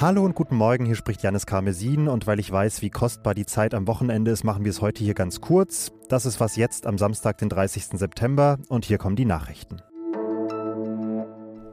Hallo und guten Morgen, hier spricht Janis Karmesin und weil ich weiß, wie kostbar die Zeit am Wochenende ist, machen wir es heute hier ganz kurz. Das ist was jetzt am Samstag, den 30. September und hier kommen die Nachrichten.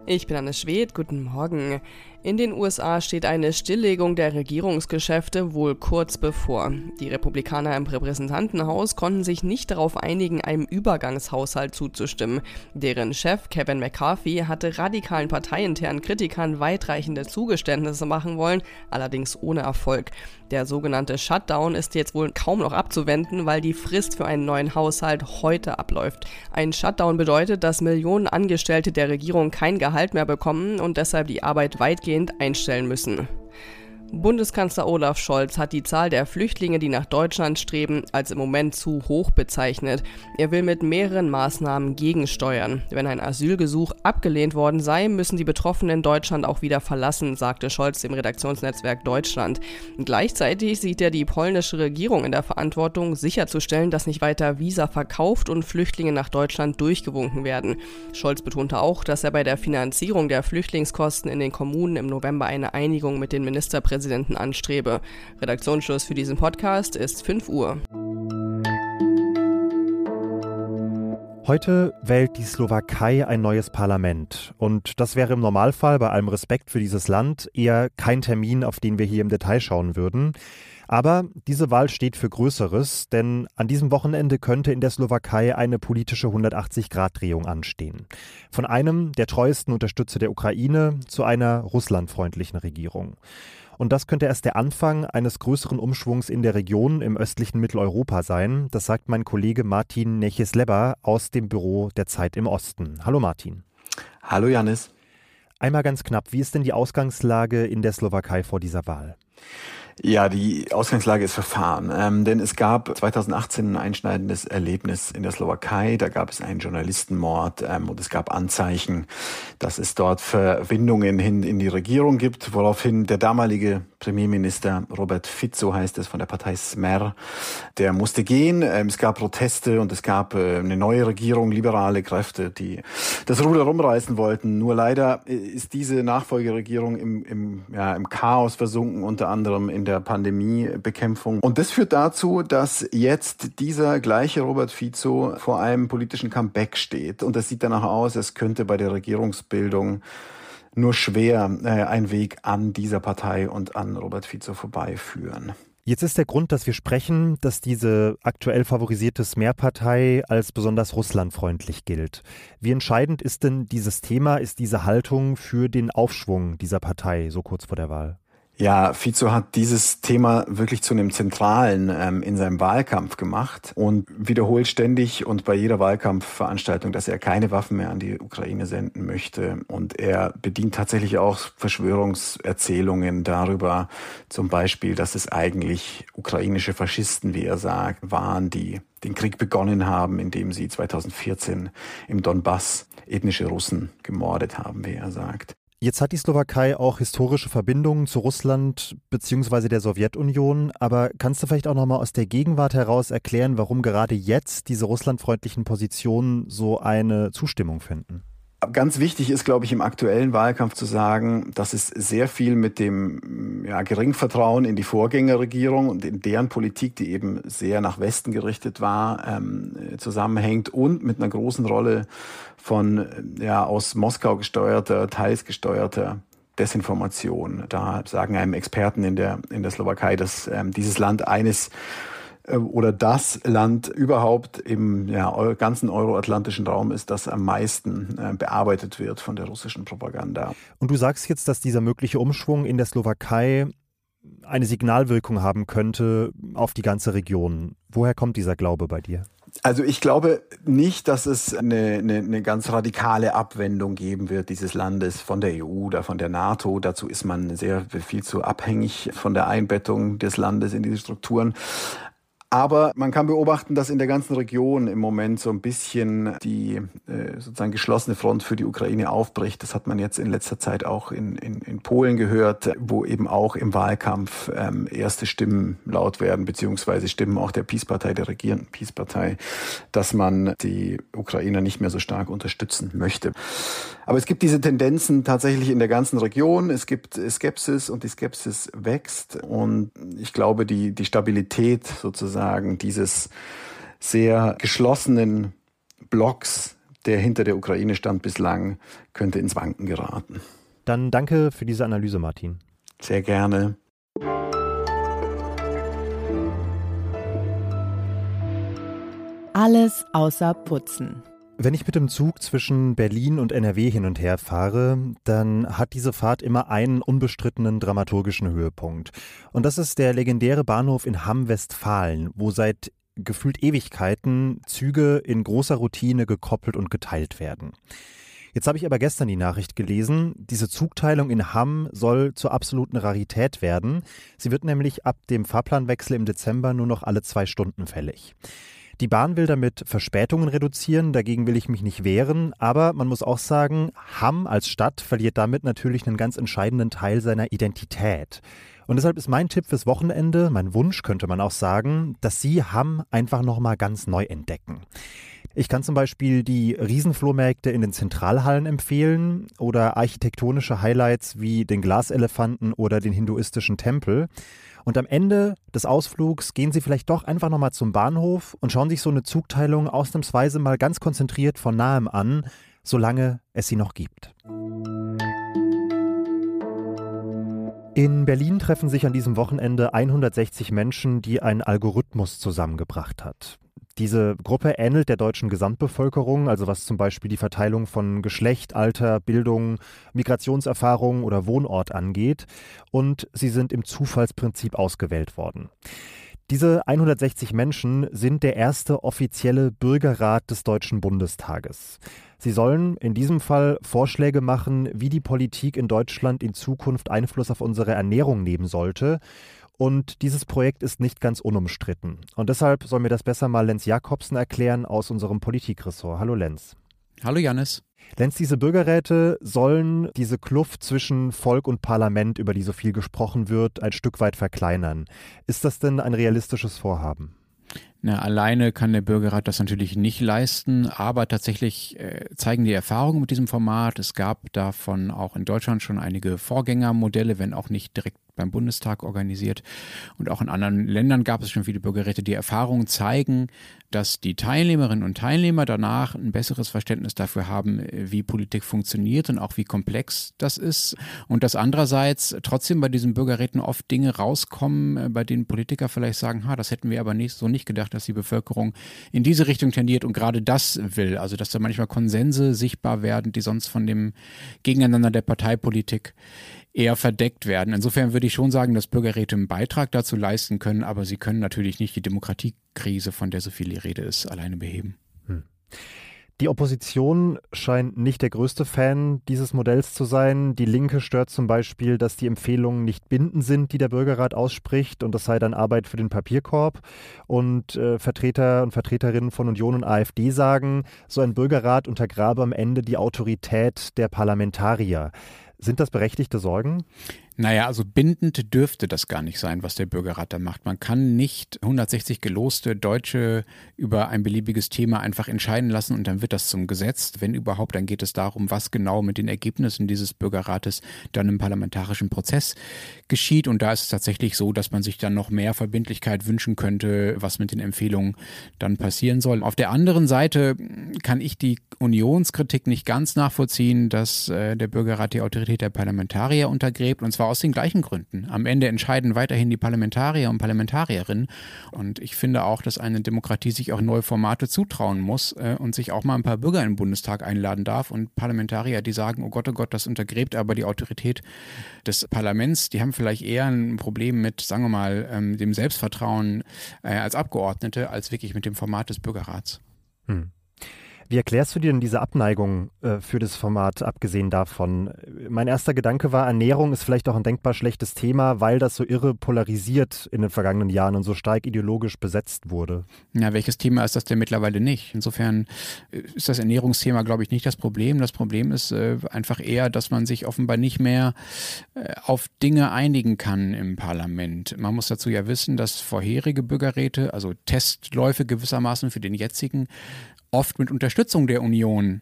Ich bin Anne Schwed, guten Morgen. In den USA steht eine Stilllegung der Regierungsgeschäfte wohl kurz bevor. Die Republikaner im Repräsentantenhaus konnten sich nicht darauf einigen, einem Übergangshaushalt zuzustimmen. Deren Chef Kevin McCarthy hatte radikalen parteiinternen Kritikern weitreichende Zugeständnisse machen wollen, allerdings ohne Erfolg. Der sogenannte Shutdown ist jetzt wohl kaum noch abzuwenden, weil die Frist für einen neuen Haushalt heute abläuft. Ein Shutdown bedeutet, dass Millionen Angestellte der Regierung kein Gehalt mehr bekommen und deshalb die Arbeit weitgehend weitgehend einstellen müssen. Bundeskanzler Olaf Scholz hat die Zahl der Flüchtlinge, die nach Deutschland streben, als im Moment zu hoch bezeichnet. Er will mit mehreren Maßnahmen gegensteuern. Wenn ein Asylgesuch abgelehnt worden sei, müssen die Betroffenen Deutschland auch wieder verlassen, sagte Scholz dem Redaktionsnetzwerk Deutschland. Gleichzeitig sieht er die polnische Regierung in der Verantwortung, sicherzustellen, dass nicht weiter Visa verkauft und Flüchtlinge nach Deutschland durchgewunken werden. Scholz betonte auch, dass er bei der Finanzierung der Flüchtlingskosten in den Kommunen im November eine Einigung mit den Ministerpräsidenten Präsidenten anstrebe. Redaktionsschluss für diesen Podcast ist 5 Uhr. Heute wählt die Slowakei ein neues Parlament. Und das wäre im Normalfall, bei allem Respekt für dieses Land, eher kein Termin, auf den wir hier im Detail schauen würden. Aber diese Wahl steht für Größeres, denn an diesem Wochenende könnte in der Slowakei eine politische 180-Grad-Drehung anstehen. Von einem der treuesten Unterstützer der Ukraine zu einer russlandfreundlichen Regierung. Und das könnte erst der Anfang eines größeren Umschwungs in der Region im östlichen Mitteleuropa sein. Das sagt mein Kollege Martin Nechesleba aus dem Büro der Zeit im Osten. Hallo Martin. Hallo Janis. Einmal ganz knapp, wie ist denn die Ausgangslage in der Slowakei vor dieser Wahl? Ja, die Ausgangslage ist verfahren, ähm, denn es gab 2018 ein einschneidendes Erlebnis in der Slowakei. Da gab es einen Journalistenmord ähm, und es gab Anzeichen, dass es dort Verbindungen hin in die Regierung gibt, woraufhin der damalige Premierminister Robert Fico heißt es von der Partei Smer, der musste gehen. Ähm, es gab Proteste und es gab äh, eine neue Regierung, liberale Kräfte, die das Ruder rumreißen wollten. Nur leider äh, ist diese Nachfolgeregierung im, im, ja, im Chaos versunken, unter anderem in der Pandemiebekämpfung. Und das führt dazu, dass jetzt dieser gleiche Robert Fico vor einem politischen Comeback steht. Und das sieht danach aus, es könnte bei der Regierungsbildung nur schwer äh, ein Weg an dieser Partei und an Robert Fico vorbeiführen. Jetzt ist der Grund, dass wir sprechen, dass diese aktuell favorisierte Smer-Partei als besonders russlandfreundlich gilt. Wie entscheidend ist denn dieses Thema, ist diese Haltung für den Aufschwung dieser Partei so kurz vor der Wahl? Ja, Fico hat dieses Thema wirklich zu einem zentralen ähm, in seinem Wahlkampf gemacht und wiederholt ständig und bei jeder Wahlkampfveranstaltung, dass er keine Waffen mehr an die Ukraine senden möchte. Und er bedient tatsächlich auch Verschwörungserzählungen darüber, zum Beispiel, dass es eigentlich ukrainische Faschisten, wie er sagt, waren, die den Krieg begonnen haben, indem sie 2014 im Donbass ethnische Russen gemordet haben, wie er sagt. Jetzt hat die Slowakei auch historische Verbindungen zu Russland bzw. der Sowjetunion, aber kannst du vielleicht auch nochmal aus der Gegenwart heraus erklären, warum gerade jetzt diese russlandfreundlichen Positionen so eine Zustimmung finden? Ganz wichtig ist, glaube ich, im aktuellen Wahlkampf zu sagen, dass es sehr viel mit dem ja, Geringvertrauen in die Vorgängerregierung und in deren Politik, die eben sehr nach Westen gerichtet war, ähm, zusammenhängt und mit einer großen Rolle von ja, aus Moskau gesteuerter, teils gesteuerter Desinformation. Da sagen einem Experten in der, in der Slowakei, dass ähm, dieses Land eines oder das Land überhaupt im ja, ganzen euroatlantischen Raum ist, das am meisten äh, bearbeitet wird von der russischen Propaganda. Und du sagst jetzt, dass dieser mögliche Umschwung in der Slowakei eine Signalwirkung haben könnte auf die ganze Region. Woher kommt dieser Glaube bei dir? Also ich glaube nicht, dass es eine, eine, eine ganz radikale Abwendung geben wird dieses Landes von der EU oder von der NATO. Dazu ist man sehr viel zu abhängig von der Einbettung des Landes in diese Strukturen. Aber man kann beobachten, dass in der ganzen Region im Moment so ein bisschen die äh, sozusagen geschlossene Front für die Ukraine aufbricht. Das hat man jetzt in letzter Zeit auch in, in, in Polen gehört, wo eben auch im Wahlkampf ähm, erste Stimmen laut werden, beziehungsweise Stimmen auch der Peace-Partei, der regierenden Peace-Partei, dass man die Ukrainer nicht mehr so stark unterstützen möchte. Aber es gibt diese Tendenzen tatsächlich in der ganzen Region. Es gibt Skepsis und die Skepsis wächst. Und ich glaube, die, die Stabilität sozusagen dieses sehr geschlossenen Blocks, der hinter der Ukraine stand bislang, könnte ins Wanken geraten. Dann danke für diese Analyse, Martin. Sehr gerne. Alles außer Putzen. Wenn ich mit dem Zug zwischen Berlin und NRW hin und her fahre, dann hat diese Fahrt immer einen unbestrittenen dramaturgischen Höhepunkt. Und das ist der legendäre Bahnhof in Hamm-Westfalen, wo seit gefühlt Ewigkeiten Züge in großer Routine gekoppelt und geteilt werden. Jetzt habe ich aber gestern die Nachricht gelesen, diese Zugteilung in Hamm soll zur absoluten Rarität werden. Sie wird nämlich ab dem Fahrplanwechsel im Dezember nur noch alle zwei Stunden fällig. Die Bahn will damit Verspätungen reduzieren, dagegen will ich mich nicht wehren, aber man muss auch sagen, Hamm als Stadt verliert damit natürlich einen ganz entscheidenden Teil seiner Identität. Und deshalb ist mein Tipp fürs Wochenende, mein Wunsch könnte man auch sagen, dass Sie Hamm einfach nochmal ganz neu entdecken. Ich kann zum Beispiel die Riesenflohmärkte in den Zentralhallen empfehlen oder architektonische Highlights wie den Glaselefanten oder den hinduistischen Tempel. Und am Ende des Ausflugs gehen Sie vielleicht doch einfach nochmal zum Bahnhof und schauen sich so eine Zugteilung ausnahmsweise mal ganz konzentriert von nahem an, solange es sie noch gibt. In Berlin treffen sich an diesem Wochenende 160 Menschen, die ein Algorithmus zusammengebracht hat. Diese Gruppe ähnelt der deutschen Gesamtbevölkerung, also was zum Beispiel die Verteilung von Geschlecht, Alter, Bildung, Migrationserfahrung oder Wohnort angeht. Und sie sind im Zufallsprinzip ausgewählt worden. Diese 160 Menschen sind der erste offizielle Bürgerrat des Deutschen Bundestages. Sie sollen in diesem Fall Vorschläge machen, wie die Politik in Deutschland in Zukunft Einfluss auf unsere Ernährung nehmen sollte und dieses Projekt ist nicht ganz unumstritten. Und deshalb soll mir das besser mal Lenz Jakobsen erklären aus unserem Politikressort. Hallo Lenz. Hallo Janis. Lenz, diese Bürgerräte sollen diese Kluft zwischen Volk und Parlament, über die so viel gesprochen wird, ein Stück weit verkleinern. Ist das denn ein realistisches Vorhaben? Na, alleine kann der Bürgerrat das natürlich nicht leisten, aber tatsächlich äh, zeigen die Erfahrungen mit diesem Format. Es gab davon auch in Deutschland schon einige Vorgängermodelle, wenn auch nicht direkt beim Bundestag organisiert. Und auch in anderen Ländern gab es schon viele Bürgerräte. Die Erfahrungen zeigen, dass die Teilnehmerinnen und Teilnehmer danach ein besseres Verständnis dafür haben, wie Politik funktioniert und auch wie komplex das ist. Und dass andererseits trotzdem bei diesen Bürgerräten oft Dinge rauskommen, bei denen Politiker vielleicht sagen, ha, das hätten wir aber nicht, so nicht gedacht, dass die Bevölkerung in diese Richtung tendiert und gerade das will. Also dass da manchmal Konsense sichtbar werden, die sonst von dem Gegeneinander der Parteipolitik eher verdeckt werden. Insofern würde ich schon sagen, dass Bürgerräte einen Beitrag dazu leisten können, aber sie können natürlich nicht die Demokratiekrise, von der so viel die Rede ist, alleine beheben. Hm. Die Opposition scheint nicht der größte Fan dieses Modells zu sein. Die Linke stört zum Beispiel, dass die Empfehlungen nicht bindend sind, die der Bürgerrat ausspricht, und das sei dann Arbeit für den Papierkorb. Und äh, Vertreter und Vertreterinnen von Union und AfD sagen, so ein Bürgerrat untergrabe am Ende die Autorität der Parlamentarier. Sind das berechtigte Sorgen? Naja, also bindend dürfte das gar nicht sein, was der Bürgerrat da macht. Man kann nicht 160 geloste Deutsche über ein beliebiges Thema einfach entscheiden lassen und dann wird das zum Gesetz. Wenn überhaupt, dann geht es darum, was genau mit den Ergebnissen dieses Bürgerrates dann im parlamentarischen Prozess geschieht. Und da ist es tatsächlich so, dass man sich dann noch mehr Verbindlichkeit wünschen könnte, was mit den Empfehlungen dann passieren soll. Auf der anderen Seite kann ich die Unionskritik nicht ganz nachvollziehen, dass äh, der Bürgerrat die Autorität der Parlamentarier untergräbt und zwar aus den gleichen Gründen. Am Ende entscheiden weiterhin die Parlamentarier und Parlamentarierinnen. Und ich finde auch, dass eine Demokratie sich auch neue Formate zutrauen muss äh, und sich auch mal ein paar Bürger in den Bundestag einladen darf und Parlamentarier, die sagen, oh Gott, oh Gott, das untergräbt aber die Autorität des Parlaments. Die haben vielleicht eher ein Problem mit, sagen wir mal, ähm, dem Selbstvertrauen äh, als Abgeordnete als wirklich mit dem Format des Bürgerrats. Hm. Wie erklärst du dir denn diese Abneigung äh, für das Format, abgesehen davon? Mein erster Gedanke war, Ernährung ist vielleicht auch ein denkbar schlechtes Thema, weil das so irre polarisiert in den vergangenen Jahren und so stark ideologisch besetzt wurde. Ja, welches Thema ist das denn mittlerweile nicht? Insofern äh, ist das Ernährungsthema, glaube ich, nicht das Problem. Das Problem ist äh, einfach eher, dass man sich offenbar nicht mehr äh, auf Dinge einigen kann im Parlament. Man muss dazu ja wissen, dass vorherige Bürgerräte, also Testläufe gewissermaßen für den jetzigen, oft mit Unterstützung der Union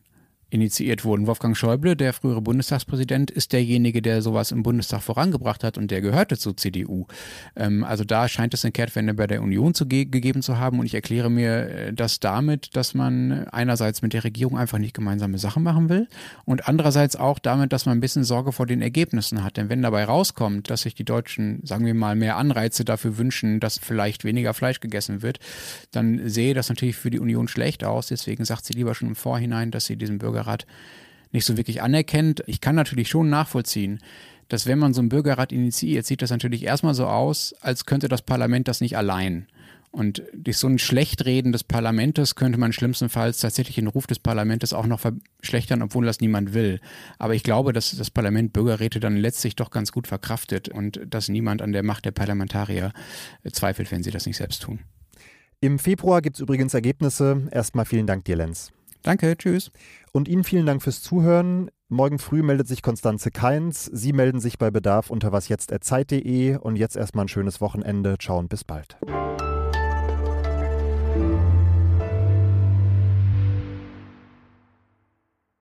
initiiert wurden. Wolfgang Schäuble, der frühere Bundestagspräsident, ist derjenige, der sowas im Bundestag vorangebracht hat und der gehörte zur CDU. Ähm, also da scheint es eine Kehrtwende bei der Union zu ge gegeben zu haben und ich erkläre mir äh, das damit, dass man einerseits mit der Regierung einfach nicht gemeinsame Sachen machen will und andererseits auch damit, dass man ein bisschen Sorge vor den Ergebnissen hat. Denn wenn dabei rauskommt, dass sich die Deutschen, sagen wir mal, mehr Anreize dafür wünschen, dass vielleicht weniger Fleisch gegessen wird, dann sehe das natürlich für die Union schlecht aus. Deswegen sagt sie lieber schon im Vorhinein, dass sie diesen Bürger Bürgerrat nicht so wirklich anerkennt. Ich kann natürlich schon nachvollziehen, dass wenn man so einen Bürgerrat initiiert, sieht das natürlich erstmal so aus, als könnte das Parlament das nicht allein. Und durch so ein Schlechtreden des Parlaments könnte man schlimmstenfalls tatsächlich den Ruf des Parlaments auch noch verschlechtern, obwohl das niemand will. Aber ich glaube, dass das Parlament Bürgerräte dann letztlich doch ganz gut verkraftet und dass niemand an der Macht der Parlamentarier zweifelt, wenn sie das nicht selbst tun. Im Februar gibt es übrigens Ergebnisse. Erstmal vielen Dank dir, Lenz. Danke, tschüss. Und Ihnen vielen Dank fürs Zuhören. Morgen früh meldet sich Konstanze Keins. Sie melden sich bei Bedarf unter wasjetzt.zeit.de und jetzt erstmal ein schönes Wochenende. Ciao und bis bald.